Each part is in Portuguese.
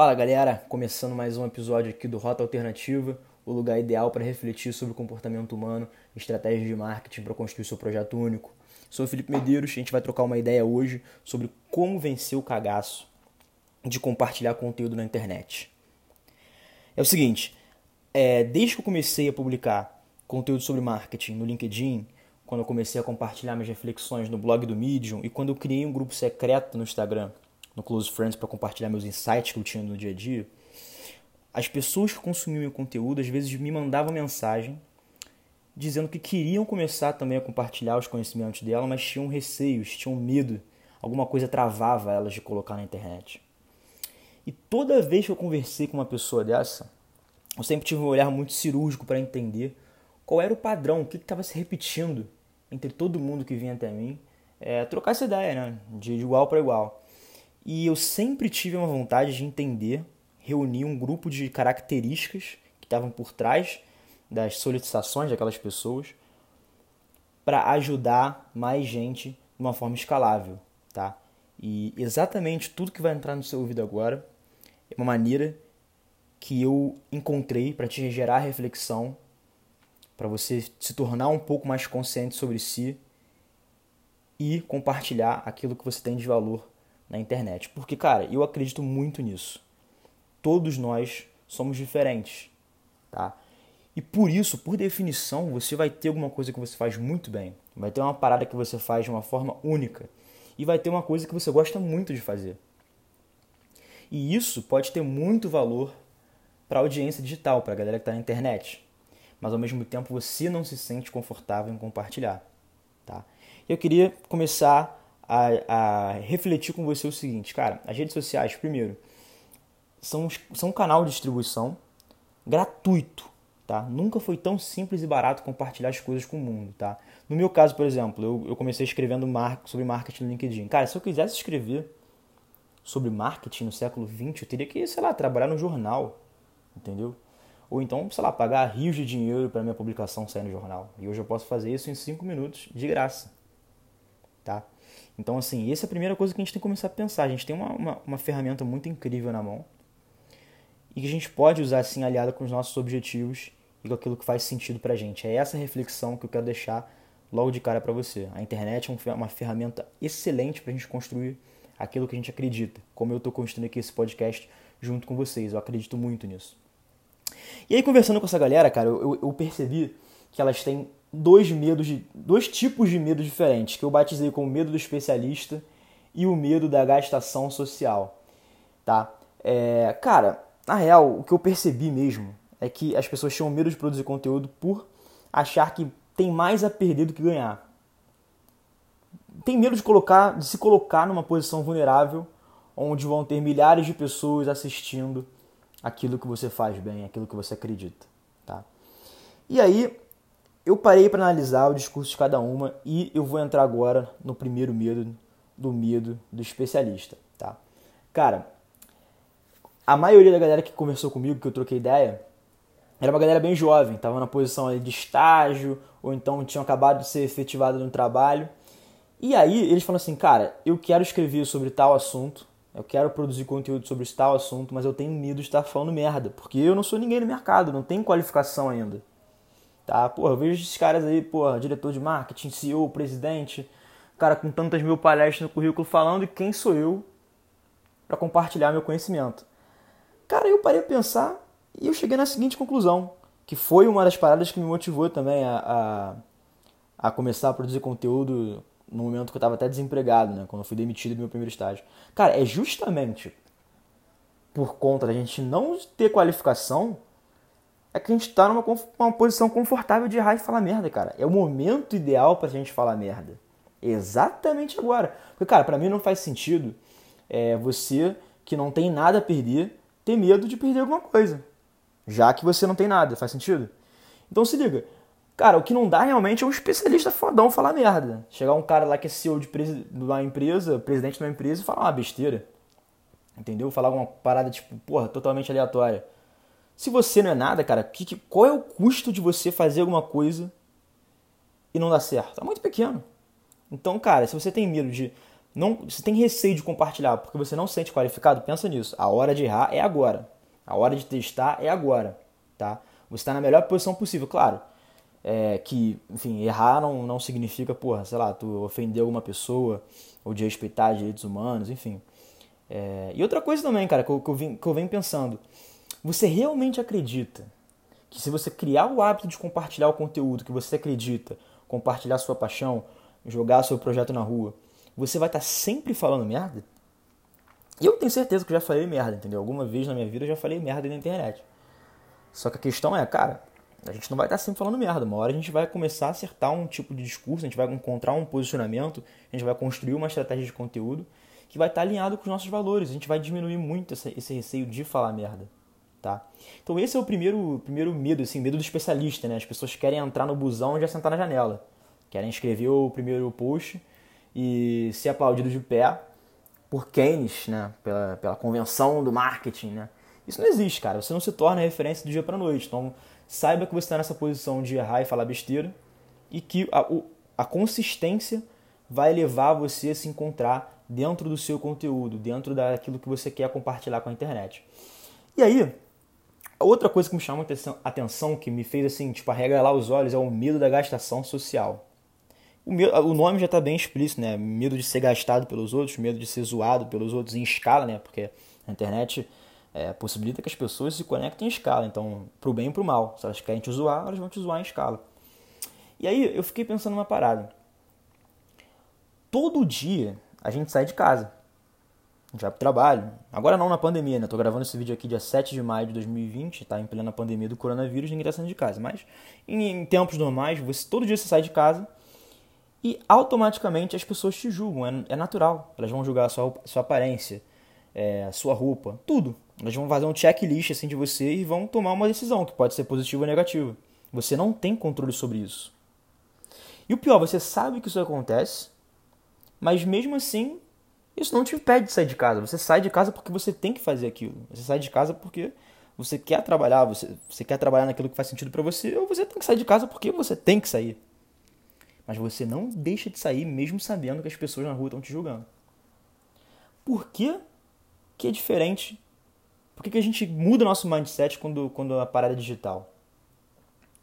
Fala galera, começando mais um episódio aqui do Rota Alternativa, o lugar ideal para refletir sobre o comportamento humano, estratégias de marketing para construir seu projeto único. Sou o Felipe Medeiros, a gente vai trocar uma ideia hoje sobre como vencer o cagaço de compartilhar conteúdo na internet. É o seguinte, é, desde que eu comecei a publicar conteúdo sobre marketing no LinkedIn, quando eu comecei a compartilhar minhas reflexões no blog do Medium e quando eu criei um grupo secreto no Instagram, no Close Friends, para compartilhar meus insights que eu tinha no dia a dia, as pessoas que consumiam meu conteúdo às vezes me mandavam mensagem dizendo que queriam começar também a compartilhar os conhecimentos dela, mas tinham receios, tinham medo, alguma coisa travava elas de colocar na internet. E toda vez que eu conversei com uma pessoa dessa, eu sempre tive um olhar muito cirúrgico para entender qual era o padrão, o que estava se repetindo entre todo mundo que vinha até mim, é, trocar essa ideia, né? De igual para igual. E eu sempre tive uma vontade de entender, reunir um grupo de características que estavam por trás das solicitações daquelas pessoas para ajudar mais gente de uma forma escalável, tá? E exatamente tudo que vai entrar no seu ouvido agora é uma maneira que eu encontrei para te gerar reflexão, para você se tornar um pouco mais consciente sobre si e compartilhar aquilo que você tem de valor na internet. Porque, cara, eu acredito muito nisso. Todos nós somos diferentes, tá? E por isso, por definição, você vai ter alguma coisa que você faz muito bem. Vai ter uma parada que você faz de uma forma única. E vai ter uma coisa que você gosta muito de fazer. E isso pode ter muito valor para a audiência digital, para a galera que está na internet. Mas ao mesmo tempo você não se sente confortável em compartilhar. Tá? Eu queria começar a, a refletir com você o seguinte, cara, as redes sociais, primeiro, são, são um canal de distribuição gratuito, tá? Nunca foi tão simples e barato compartilhar as coisas com o mundo, tá? No meu caso, por exemplo, eu, eu comecei escrevendo mar sobre marketing no LinkedIn. Cara, se eu quisesse escrever sobre marketing no século XX, eu teria que, sei lá, trabalhar no jornal, entendeu? Ou então, sei lá, pagar rios de dinheiro para minha publicação sair no jornal. E hoje eu posso fazer isso em 5 minutos de graça, tá? Então, assim, essa é a primeira coisa que a gente tem que começar a pensar. A gente tem uma, uma, uma ferramenta muito incrível na mão e que a gente pode usar, assim, aliada com os nossos objetivos e com aquilo que faz sentido pra gente. É essa reflexão que eu quero deixar logo de cara para você. A internet é uma ferramenta excelente para a gente construir aquilo que a gente acredita, como eu estou construindo aqui esse podcast junto com vocês. Eu acredito muito nisso. E aí, conversando com essa galera, cara, eu, eu percebi que elas têm dois medos, dois tipos de medo diferentes, que eu batizei como medo do especialista e o medo da gastação social, tá? É, cara, na real, o que eu percebi mesmo é que as pessoas tinham medo de produzir conteúdo por achar que tem mais a perder do que ganhar. Tem medo de colocar, de se colocar numa posição vulnerável, onde vão ter milhares de pessoas assistindo aquilo que você faz bem, aquilo que você acredita, tá? E aí, eu parei para analisar o discurso de cada uma e eu vou entrar agora no primeiro medo do medo do especialista, tá? Cara, a maioria da galera que conversou comigo, que eu troquei ideia, era uma galera bem jovem, estava na posição de estágio ou então tinham acabado de ser efetivado no trabalho. E aí eles falam assim, cara, eu quero escrever sobre tal assunto, eu quero produzir conteúdo sobre tal assunto, mas eu tenho medo de estar falando merda, porque eu não sou ninguém no mercado, não tenho qualificação ainda. Tá? Porra, eu vejo esses caras aí, porra, diretor de marketing, CEO, presidente, cara com tantas mil palestras no currículo falando, e quem sou eu para compartilhar meu conhecimento? Cara, eu parei a pensar e eu cheguei na seguinte conclusão, que foi uma das paradas que me motivou também a, a, a começar a produzir conteúdo no momento que eu estava até desempregado, né? Quando eu fui demitido do meu primeiro estágio. Cara, é justamente por conta da gente não ter qualificação é que a gente está numa, numa posição confortável de errar e falar merda, cara. É o momento ideal pra gente falar merda. Exatamente agora. Porque, cara, pra mim não faz sentido é, você que não tem nada a perder ter medo de perder alguma coisa. Já que você não tem nada. Faz sentido? Então se liga. Cara, o que não dá realmente é um especialista fodão falar merda. Chegar um cara lá que é CEO de, de uma empresa, presidente de uma empresa e falar uma besteira. Entendeu? Falar uma parada, tipo, porra, totalmente aleatória. Se você não é nada, cara, que, que, qual é o custo de você fazer alguma coisa e não dar certo? É muito pequeno. Então, cara, se você tem medo de não, você tem receio de compartilhar porque você não se sente qualificado, pensa nisso. A hora de errar é agora. A hora de testar é agora, tá? Você está na melhor posição possível, claro. É, que, enfim, errar não, não significa, porra, sei lá, tu ofender alguma pessoa ou de respeitar direitos humanos, enfim. É, e outra coisa também, cara, que eu, que, eu vim, que eu venho pensando. Você realmente acredita que se você criar o hábito de compartilhar o conteúdo que você acredita, compartilhar sua paixão, jogar seu projeto na rua, você vai estar sempre falando merda? Eu tenho certeza que já falei merda, entendeu? Alguma vez na minha vida eu já falei merda na internet. Só que a questão é, cara, a gente não vai estar sempre falando merda. Uma hora a gente vai começar a acertar um tipo de discurso, a gente vai encontrar um posicionamento, a gente vai construir uma estratégia de conteúdo que vai estar alinhado com os nossos valores. A gente vai diminuir muito esse receio de falar merda, tá? Então esse é o primeiro, primeiro medo, assim, medo do especialista, né? As pessoas querem entrar no busão e já sentar na janela. Querem escrever o primeiro post e ser aplaudido de pé por Keynes, né? Pela, pela convenção do marketing, né? Isso não existe, cara. Você não se torna referência do dia para noite. Então, saiba que você está nessa posição de errar e falar besteira e que a, a consistência vai levar você a se encontrar dentro do seu conteúdo, dentro daquilo que você quer compartilhar com a internet. E aí, outra coisa que me chama a atenção, que me fez assim, tipo, arregalar os olhos, é o medo da gastação social. O, medo, o nome já está bem explícito, né? Medo de ser gastado pelos outros, medo de ser zoado pelos outros em escala, né? Porque a internet é, possibilita que as pessoas se conectem em escala. Então, pro bem e pro mal. Se elas querem te zoar, elas vão te zoar em escala. E aí eu fiquei pensando numa parada. Todo dia a gente sai de casa. A gente vai pro trabalho. Agora não na pandemia, né? Tô gravando esse vídeo aqui dia 7 de maio de 2020, tá? Em plena pandemia do coronavírus, ninguém tá saindo de casa. Mas em, em tempos normais, você, todo dia você sai de casa e automaticamente as pessoas te julgam. É, é natural. Elas vão julgar a sua, sua aparência, é, a sua roupa, tudo. Elas vão fazer um checklist assim de você e vão tomar uma decisão que pode ser positiva ou negativa. Você não tem controle sobre isso. E o pior, você sabe que isso acontece, mas mesmo assim, isso não te impede de sair de casa. Você sai de casa porque você tem que fazer aquilo. Você sai de casa porque você quer trabalhar, você, você quer trabalhar naquilo que faz sentido para você, ou você tem que sair de casa porque você tem que sair. Mas você não deixa de sair mesmo sabendo que as pessoas na rua estão te julgando. Por que, que é diferente por que, que a gente muda nosso mindset quando, quando a parada é digital?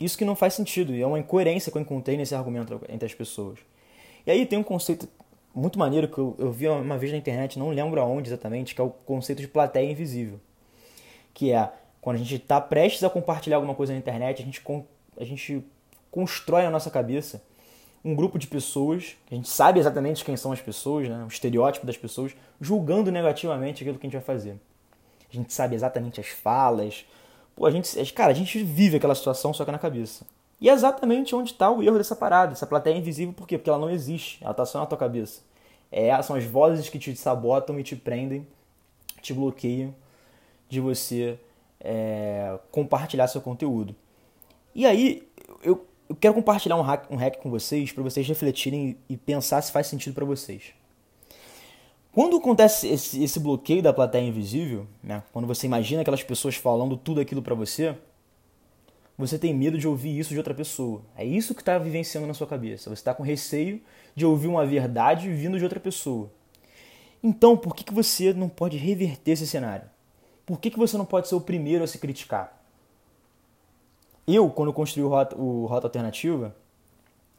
Isso que não faz sentido e é uma incoerência que eu encontrei nesse argumento entre as pessoas. E aí tem um conceito muito maneiro que eu, eu vi uma vez na internet, não lembro aonde exatamente, que é o conceito de plateia invisível. Que é quando a gente está prestes a compartilhar alguma coisa na internet, a gente, a gente constrói na nossa cabeça um grupo de pessoas, a gente sabe exatamente quem são as pessoas, né, o estereótipo das pessoas, julgando negativamente aquilo que a gente vai fazer a gente sabe exatamente as falas. Pô, a gente, cara, a gente vive aquela situação só que na cabeça. E é exatamente onde está o erro dessa parada. Essa plateia é invisível por quê? Porque ela não existe. Ela está só na tua cabeça. É, são as vozes que te sabotam e te prendem, te bloqueiam de você é, compartilhar seu conteúdo. E aí, eu, eu quero compartilhar um hack, um hack com vocês para vocês refletirem e pensar se faz sentido para vocês. Quando acontece esse, esse, bloqueio da plateia invisível, né? quando você imagina aquelas pessoas falando tudo aquilo para você, você tem medo de ouvir isso de outra pessoa. É isso que está vivenciando na sua cabeça. Você está com receio de ouvir uma verdade vindo de outra pessoa. Então, por que, que você não pode reverter esse cenário? Por que, que você não pode ser o primeiro a se criticar? Eu, quando construí o Rota, o Rota Alternativa,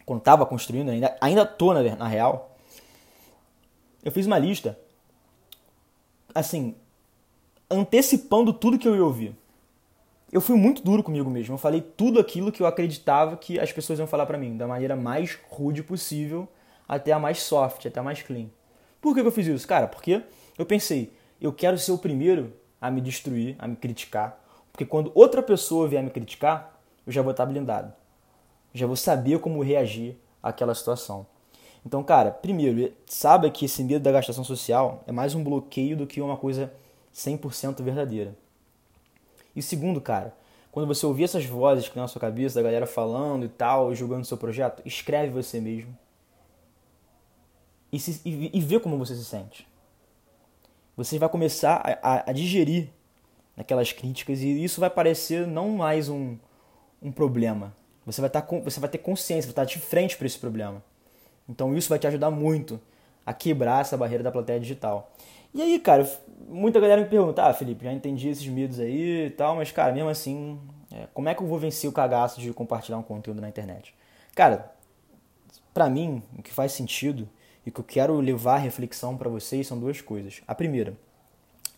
quando estava construindo, ainda, ainda na, na real, eu fiz uma lista, assim, antecipando tudo que eu ia ouvir. Eu fui muito duro comigo mesmo. Eu falei tudo aquilo que eu acreditava que as pessoas iam falar para mim, da maneira mais rude possível, até a mais soft, até a mais clean. Por que eu fiz isso? Cara, porque eu pensei, eu quero ser o primeiro a me destruir, a me criticar, porque quando outra pessoa vier me criticar, eu já vou estar blindado. Já vou saber como reagir àquela situação. Então, cara, primeiro, saiba que esse medo da gastação social é mais um bloqueio do que uma coisa 100% verdadeira. E segundo, cara, quando você ouvir essas vozes que na sua cabeça, da galera falando e tal, julgando seu projeto, escreve você mesmo. E, se, e, e vê como você se sente. Você vai começar a, a, a digerir aquelas críticas e isso vai parecer não mais um, um problema. Você vai, tá você vai ter consciência, vai estar de frente para esse problema. Então isso vai te ajudar muito a quebrar essa barreira da plateia digital. E aí, cara, muita galera me pergunta, ah, Felipe, já entendi esses medos aí e tal, mas, cara, mesmo assim, é, como é que eu vou vencer o cagaço de compartilhar um conteúdo na internet? Cara, para mim, o que faz sentido e o que eu quero levar a reflexão para vocês são duas coisas. A primeira,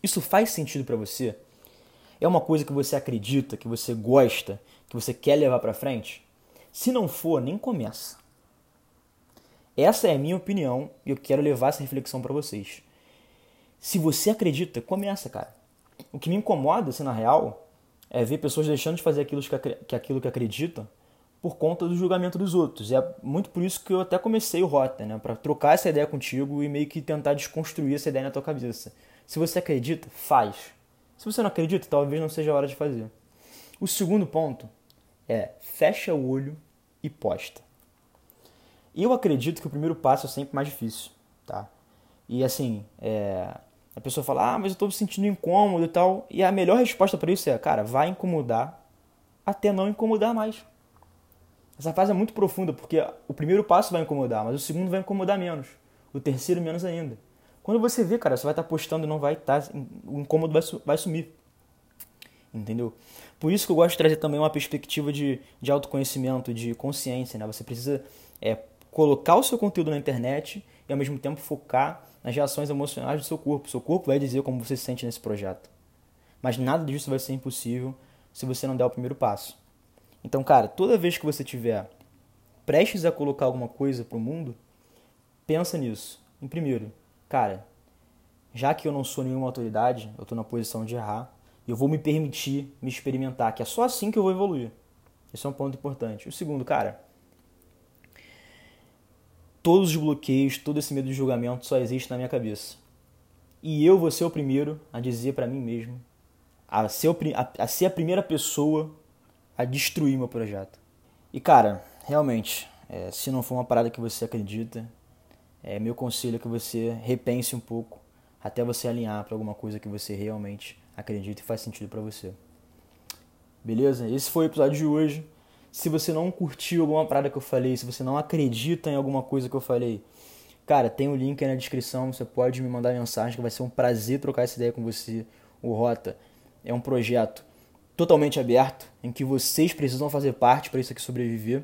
isso faz sentido para você? É uma coisa que você acredita, que você gosta, que você quer levar para frente? Se não for, nem começa. Essa é a minha opinião e eu quero levar essa reflexão para vocês. Se você acredita, começa, cara. O que me incomoda, assim, na real, é ver pessoas deixando de fazer aquilo que, aquilo que acreditam por conta do julgamento dos outros. E é muito por isso que eu até comecei o Rota, né? Para trocar essa ideia contigo e meio que tentar desconstruir essa ideia na tua cabeça. Se você acredita, faz. Se você não acredita, talvez não seja a hora de fazer. O segundo ponto é fecha o olho e posta. Eu acredito que o primeiro passo é sempre mais difícil, tá? E assim, é, a pessoa fala, ah, mas eu estou me sentindo incômodo e tal. E a melhor resposta para isso é, cara, vai incomodar até não incomodar mais. Essa fase é muito profunda, porque o primeiro passo vai incomodar, mas o segundo vai incomodar menos. O terceiro menos ainda. Quando você vê, cara, você vai estar tá postando e não vai estar. Tá, o incômodo vai, vai sumir. Entendeu? Por isso que eu gosto de trazer também uma perspectiva de, de autoconhecimento, de consciência. Né? Você precisa é, colocar o seu conteúdo na internet e ao mesmo tempo focar nas reações emocionais do seu corpo. Seu corpo vai dizer como você se sente nesse projeto. Mas nada disso vai ser impossível se você não der o primeiro passo. Então, cara, toda vez que você tiver prestes a colocar alguma coisa para o mundo, pensa nisso. Em primeiro, cara, já que eu não sou nenhuma autoridade, eu estou na posição de errar, eu vou me permitir me experimentar, que é só assim que eu vou evoluir. Esse é um ponto importante. O segundo, cara, todos os bloqueios, todo esse medo de julgamento só existe na minha cabeça. E eu vou ser o primeiro a dizer para mim mesmo, a ser, o, a, a ser a primeira pessoa a destruir meu projeto. E cara, realmente, é, se não for uma parada que você acredita, é, meu conselho é que você repense um pouco até você alinhar para alguma coisa que você realmente acredita e faz sentido para você. Beleza? Esse foi o episódio de hoje. Se você não curtiu alguma parada que eu falei, se você não acredita em alguma coisa que eu falei, cara, tem o um link aí na descrição, você pode me mandar mensagem que vai ser um prazer trocar essa ideia com você. O Rota é um projeto totalmente aberto em que vocês precisam fazer parte para isso aqui sobreviver.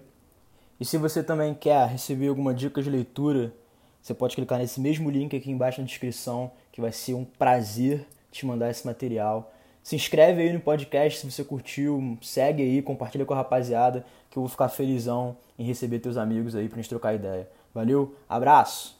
E se você também quer receber alguma dica de leitura, você pode clicar nesse mesmo link aqui embaixo na descrição, que vai ser um prazer te mandar esse material. Se inscreve aí no podcast se você curtiu, segue aí, compartilha com a rapaziada, que eu vou ficar felizão em receber teus amigos aí pra gente trocar ideia. Valeu, abraço!